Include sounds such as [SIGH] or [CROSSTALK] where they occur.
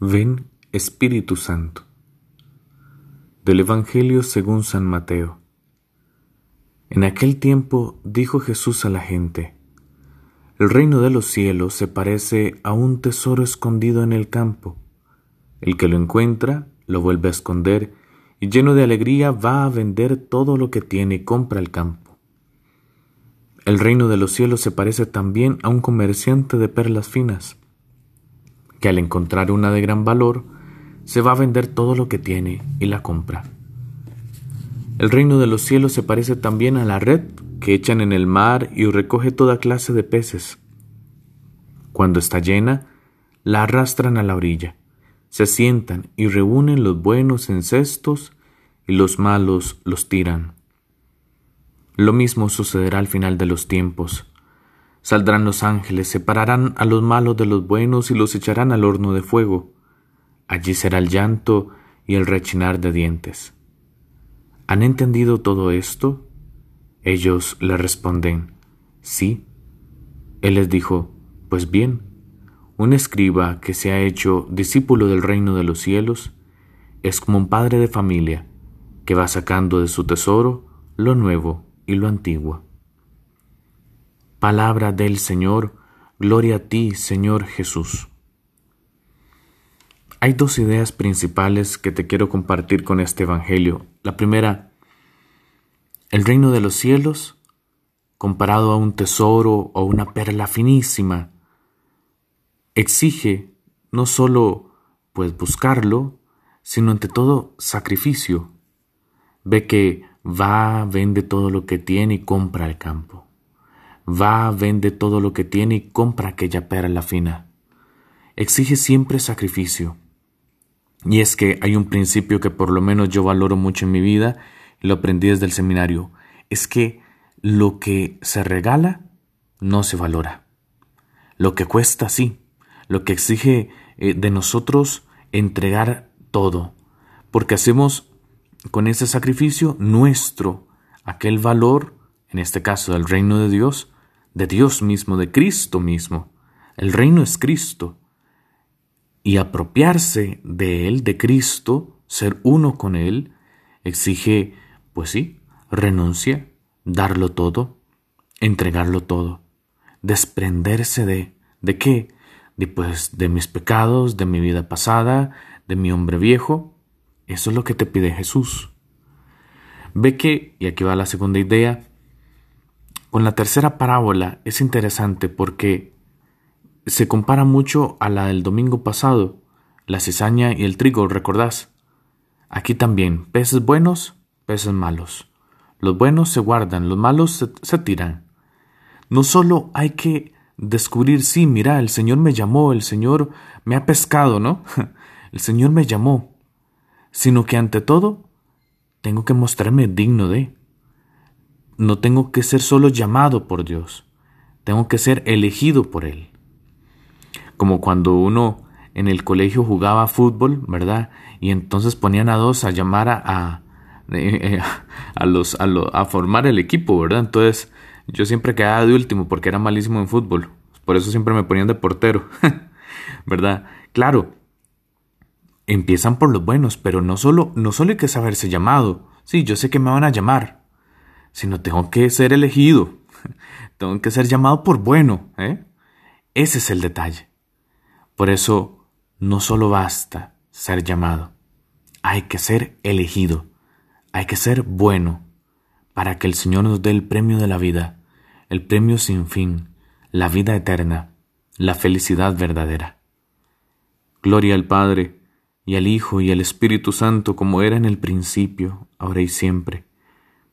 Ven Espíritu Santo. Del Evangelio según San Mateo. En aquel tiempo dijo Jesús a la gente, El reino de los cielos se parece a un tesoro escondido en el campo. El que lo encuentra lo vuelve a esconder y lleno de alegría va a vender todo lo que tiene y compra el campo. El reino de los cielos se parece también a un comerciante de perlas finas que al encontrar una de gran valor, se va a vender todo lo que tiene y la compra. El reino de los cielos se parece también a la red que echan en el mar y recoge toda clase de peces. Cuando está llena, la arrastran a la orilla, se sientan y reúnen los buenos en cestos y los malos los tiran. Lo mismo sucederá al final de los tiempos. Saldrán los ángeles, separarán a los malos de los buenos y los echarán al horno de fuego. Allí será el llanto y el rechinar de dientes. ¿Han entendido todo esto? Ellos le responden, sí. Él les dijo, pues bien, un escriba que se ha hecho discípulo del reino de los cielos es como un padre de familia que va sacando de su tesoro lo nuevo y lo antiguo. Palabra del Señor, gloria a ti, Señor Jesús. Hay dos ideas principales que te quiero compartir con este Evangelio. La primera, el reino de los cielos, comparado a un tesoro o una perla finísima, exige no solo pues buscarlo, sino ante todo sacrificio. Ve que va, vende todo lo que tiene y compra el campo. Va, vende todo lo que tiene y compra aquella perla fina. Exige siempre sacrificio. Y es que hay un principio que por lo menos yo valoro mucho en mi vida lo aprendí desde el seminario. Es que lo que se regala no se valora. Lo que cuesta sí. Lo que exige eh, de nosotros entregar todo. Porque hacemos con ese sacrificio nuestro aquel valor, en este caso del reino de Dios, de Dios mismo, de Cristo mismo. El reino es Cristo. Y apropiarse de Él, de Cristo, ser uno con Él, exige, pues sí, renuncia, darlo todo, entregarlo todo, desprenderse de, ¿de qué? De pues de mis pecados, de mi vida pasada, de mi hombre viejo. Eso es lo que te pide Jesús. Ve que, y aquí va la segunda idea, con la tercera parábola es interesante porque se compara mucho a la del domingo pasado, la cizaña y el trigo, ¿recordás? Aquí también, peces buenos, peces malos. Los buenos se guardan, los malos se, tiran. No solo hay que descubrir, sí, mira, el Señor me llamó, el Señor me ha pescado, ¿no? [LAUGHS] El Señor me llamó, sino que ante todo tengo que mostrarme digno de. No tengo que ser solo llamado por Dios, tengo que ser elegido por Él. Como cuando uno en el colegio jugaba fútbol, ¿verdad? Y entonces ponían a dos a llamar a, eh, a, los, a, a formar el equipo, ¿verdad? Entonces yo siempre quedaba de último porque era malísimo en fútbol. Por eso siempre me ponían de portero, [LAUGHS] ¿verdad? Claro, empiezan por los buenos, pero no solo, no solo hay que saberse llamado. Sí, yo sé que me van a llamar, sino tengo que ser elegido, [LAUGHS] tengo que ser llamado por bueno. ¿eh? Ese es el detalle. Por eso no solo basta ser llamado, hay que ser elegido, hay que ser bueno, para que el Señor nos dé el premio de la vida, el premio sin fin, la vida eterna, la felicidad verdadera. Gloria al Padre, y al Hijo, y al Espíritu Santo, como era en el principio, ahora y siempre